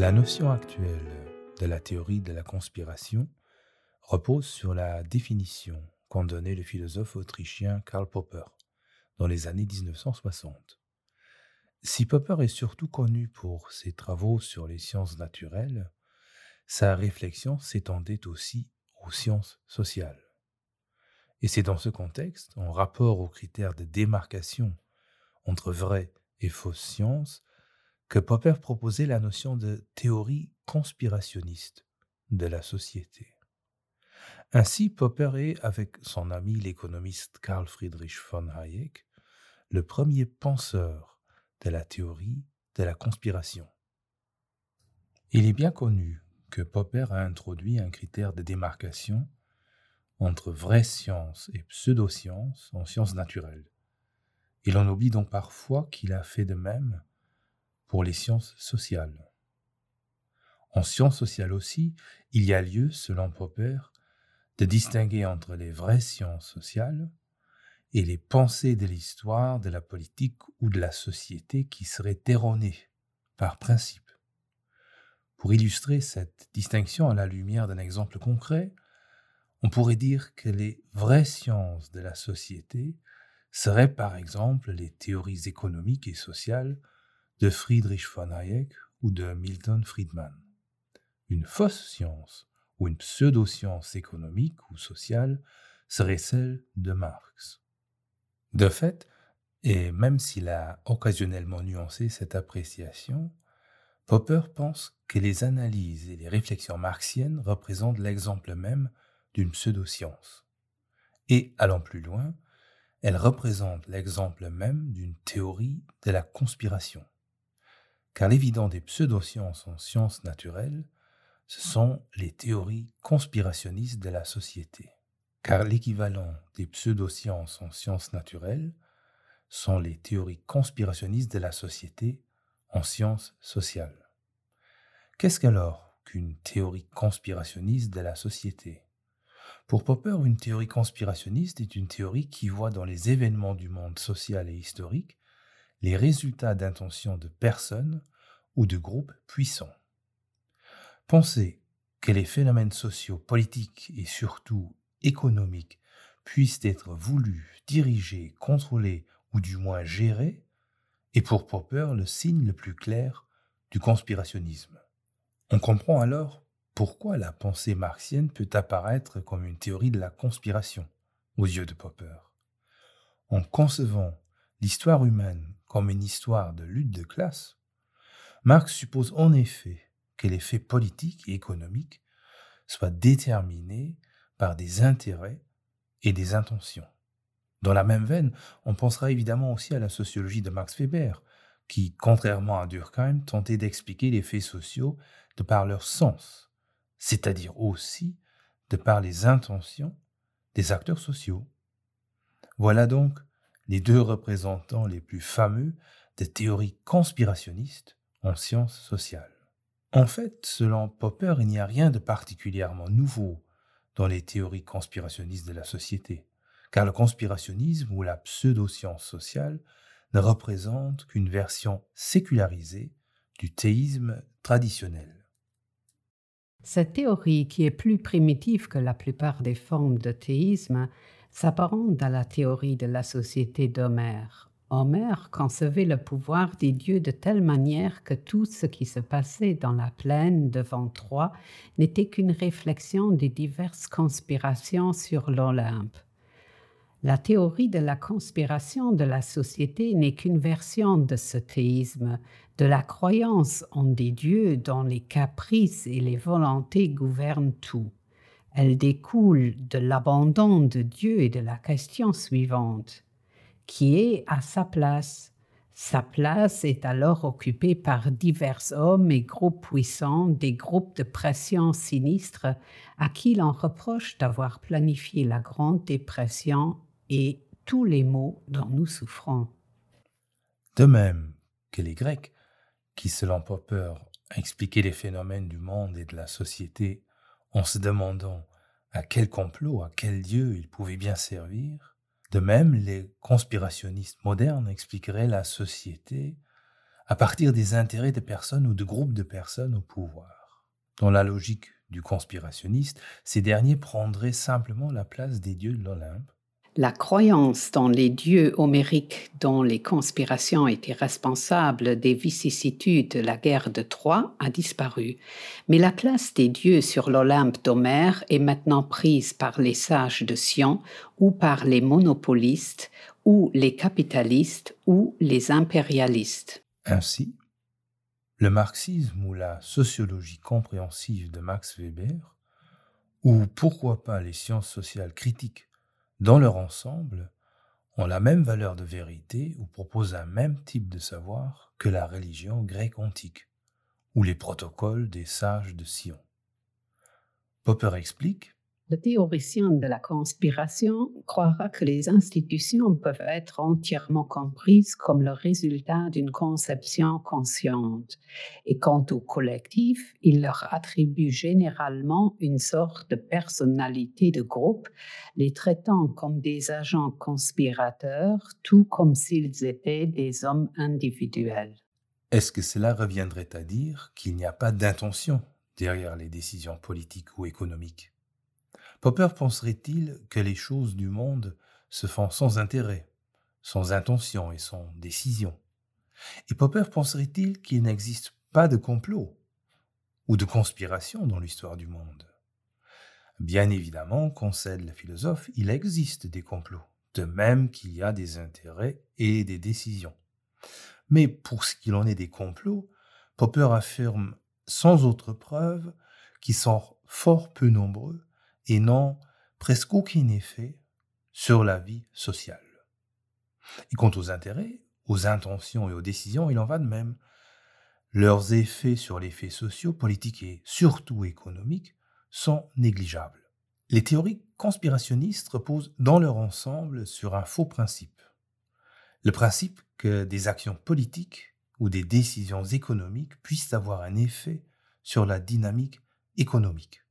La notion actuelle de la théorie de la conspiration repose sur la définition qu'en donnait le philosophe autrichien Karl Popper dans les années 1960. Si Popper est surtout connu pour ses travaux sur les sciences naturelles, sa réflexion s'étendait aussi aux sciences sociales. Et c'est dans ce contexte, en rapport aux critères de démarcation entre vraies et fausses sciences, que Popper proposait la notion de théorie conspirationniste de la société. Ainsi, Popper est, avec son ami l'économiste Carl Friedrich von Hayek, le premier penseur de la théorie de la conspiration. Il est bien connu que Popper a introduit un critère de démarcation entre vraie science et pseudo-science en sciences naturelles. Il en oublie donc parfois qu'il a fait de même pour les sciences sociales. En sciences sociales aussi, il y a lieu, selon Popper, de distinguer entre les vraies sciences sociales et les pensées de l'histoire, de la politique ou de la société qui seraient erronées par principe. Pour illustrer cette distinction à la lumière d'un exemple concret, on pourrait dire que les vraies sciences de la société seraient par exemple les théories économiques et sociales de Friedrich von Hayek ou de Milton Friedman. Une fausse science ou une pseudo-science économique ou sociale serait celle de Marx. De fait, et même s'il a occasionnellement nuancé cette appréciation, Popper pense que les analyses et les réflexions marxiennes représentent l'exemple même d'une pseudo-science. Et, allant plus loin, elles représentent l'exemple même d'une théorie de la conspiration car l'évident des pseudosciences en sciences naturelles, ce sont les théories conspirationnistes de la société. Car l'équivalent des pseudosciences en sciences naturelles sont les théories conspirationnistes de la société en sciences sociales. Qu'est-ce qu'alors qu'une théorie conspirationniste de la société? Pour Popper, une théorie conspirationniste est une théorie qui voit dans les événements du monde social et historique les résultats d'intentions de personnes ou de groupes puissants. Penser que les phénomènes sociaux, politiques et surtout économiques puissent être voulus, dirigés, contrôlés ou du moins gérés est pour Popper le signe le plus clair du conspirationnisme. On comprend alors pourquoi la pensée marxienne peut apparaître comme une théorie de la conspiration aux yeux de Popper. En concevant l'histoire humaine comme une histoire de lutte de classe, Marx suppose en effet que les faits politiques et économiques soient déterminés par des intérêts et des intentions. Dans la même veine, on pensera évidemment aussi à la sociologie de Max Weber, qui, contrairement à Durkheim, tentait d'expliquer les faits sociaux de par leur sens, c'est-à-dire aussi de par les intentions des acteurs sociaux. Voilà donc les deux représentants les plus fameux des théories conspirationnistes en sciences sociales. En fait, selon Popper, il n'y a rien de particulièrement nouveau dans les théories conspirationnistes de la société, car le conspirationnisme ou la pseudo-science sociale ne représente qu'une version sécularisée du théisme traditionnel. Cette théorie, qui est plus primitive que la plupart des formes de théisme, s'apparente à la théorie de la société d'Homère. Homère concevait le pouvoir des dieux de telle manière que tout ce qui se passait dans la plaine devant Troie n'était qu'une réflexion des diverses conspirations sur l'Olympe. La théorie de la conspiration de la société n'est qu'une version de ce théisme, de la croyance en des dieux dont les caprices et les volontés gouvernent tout. Elle découle de l'abandon de Dieu et de la question suivante. Qui est à sa place? Sa place est alors occupée par divers hommes et groupes puissants, des groupes de pression sinistres à qui l'on reproche d'avoir planifié la Grande Dépression et tous les maux dont nous souffrons. De même que les Grecs, qui selon Popper expliquaient les phénomènes du monde et de la société en se demandant à quel complot, à quel dieu ils pouvaient bien servir. De même, les conspirationnistes modernes expliqueraient la société à partir des intérêts de personnes ou de groupes de personnes au pouvoir. Dans la logique du conspirationniste, ces derniers prendraient simplement la place des dieux de l'Olympe la croyance dans les dieux homériques dont les conspirations étaient responsables des vicissitudes de la guerre de Troie a disparu, mais la place des dieux sur l'Olympe d'Homère est maintenant prise par les sages de Sion ou par les monopolistes ou les capitalistes ou les impérialistes. Ainsi, le marxisme ou la sociologie compréhensive de Max Weber, ou pourquoi pas les sciences sociales critiques dans leur ensemble, ont la même valeur de vérité ou proposent un même type de savoir que la religion grecque antique ou les protocoles des sages de Sion. Popper explique le théoricien de la conspiration croira que les institutions peuvent être entièrement comprises comme le résultat d'une conception consciente, et quant au collectif, il leur attribue généralement une sorte de personnalité de groupe, les traitant comme des agents conspirateurs, tout comme s'ils étaient des hommes individuels. Est-ce que cela reviendrait à dire qu'il n'y a pas d'intention derrière les décisions politiques ou économiques? Popper penserait-il que les choses du monde se font sans intérêt, sans intention et sans décision? Et Popper penserait-il qu'il n'existe pas de complot ou de conspiration dans l'histoire du monde? Bien évidemment, concède le philosophe, il existe des complots, de même qu'il y a des intérêts et des décisions. Mais pour ce qu'il en est des complots, Popper affirme sans autre preuve qu'ils sont fort peu nombreux et n'ont presque aucun effet sur la vie sociale. Et quant aux intérêts, aux intentions et aux décisions, il en va de même. Leurs effets sur les faits sociaux, politiques et surtout économiques sont négligeables. Les théories conspirationnistes reposent dans leur ensemble sur un faux principe. Le principe que des actions politiques ou des décisions économiques puissent avoir un effet sur la dynamique économique.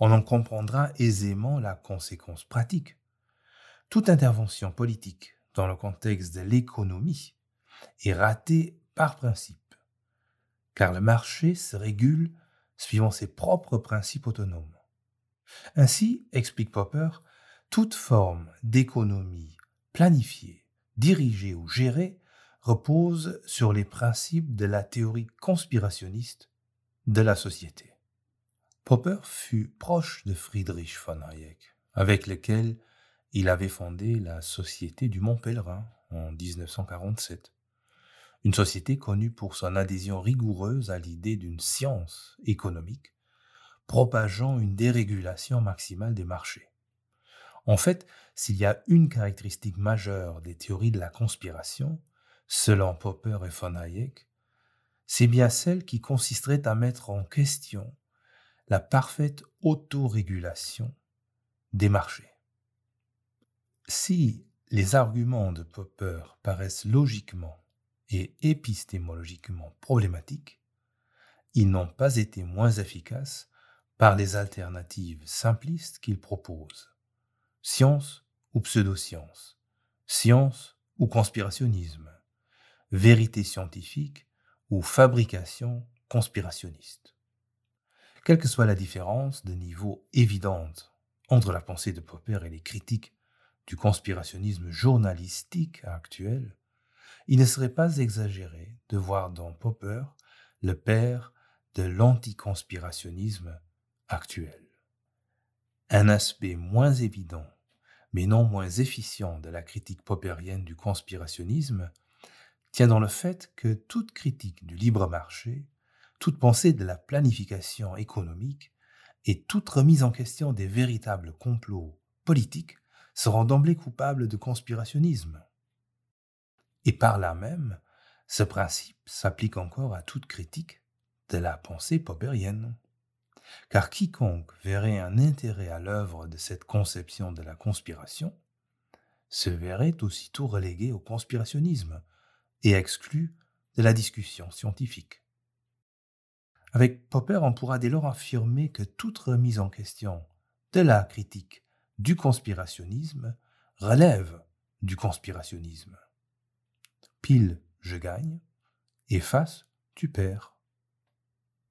On en comprendra aisément la conséquence pratique. Toute intervention politique dans le contexte de l'économie est ratée par principe, car le marché se régule suivant ses propres principes autonomes. Ainsi, explique Popper, toute forme d'économie planifiée, dirigée ou gérée repose sur les principes de la théorie conspirationniste de la société. Popper fut proche de Friedrich von Hayek, avec lequel il avait fondé la Société du Mont Pèlerin en 1947, une société connue pour son adhésion rigoureuse à l'idée d'une science économique propageant une dérégulation maximale des marchés. En fait, s'il y a une caractéristique majeure des théories de la conspiration, selon Popper et von Hayek, c'est bien celle qui consisterait à mettre en question la parfaite autorégulation des marchés. Si les arguments de Popper paraissent logiquement et épistémologiquement problématiques, ils n'ont pas été moins efficaces par les alternatives simplistes qu'il propose. Science ou pseudoscience, science ou conspirationnisme, vérité scientifique ou fabrication conspirationniste? Quelle que soit la différence de niveau évidente entre la pensée de Popper et les critiques du conspirationnisme journalistique actuel, il ne serait pas exagéré de voir dans Popper le père de l'anticonspirationnisme actuel. Un aspect moins évident, mais non moins efficient de la critique poppérienne du conspirationnisme tient dans le fait que toute critique du libre marché toute pensée de la planification économique et toute remise en question des véritables complots politiques seront d'emblée coupables de conspirationnisme. Et par là même, ce principe s'applique encore à toute critique de la pensée popperienne. Car quiconque verrait un intérêt à l'œuvre de cette conception de la conspiration se verrait aussitôt relégué au conspirationnisme et exclu de la discussion scientifique. Avec Popper, on pourra dès lors affirmer que toute remise en question de la critique du conspirationnisme relève du conspirationnisme. Pile, je gagne, Efface, tu perds.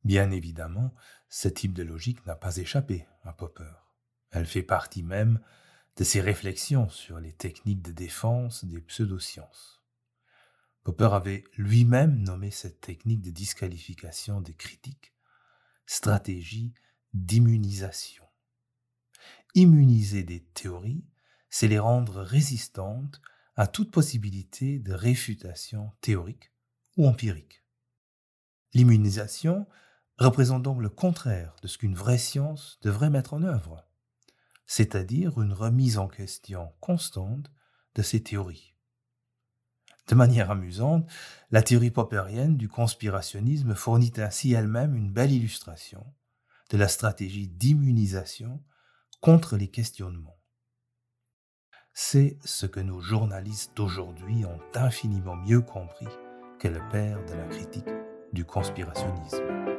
Bien évidemment, ce type de logique n'a pas échappé à Popper. Elle fait partie même de ses réflexions sur les techniques de défense des pseudosciences. Popper avait lui-même nommé cette technique de disqualification des critiques stratégie d'immunisation. Immuniser des théories, c'est les rendre résistantes à toute possibilité de réfutation théorique ou empirique. L'immunisation représente donc le contraire de ce qu'une vraie science devrait mettre en œuvre, c'est-à-dire une remise en question constante de ses théories. De manière amusante, la théorie popperienne du conspirationnisme fournit ainsi elle-même une belle illustration de la stratégie d'immunisation contre les questionnements. C'est ce que nos journalistes d'aujourd'hui ont infiniment mieux compris que le père de la critique du conspirationnisme.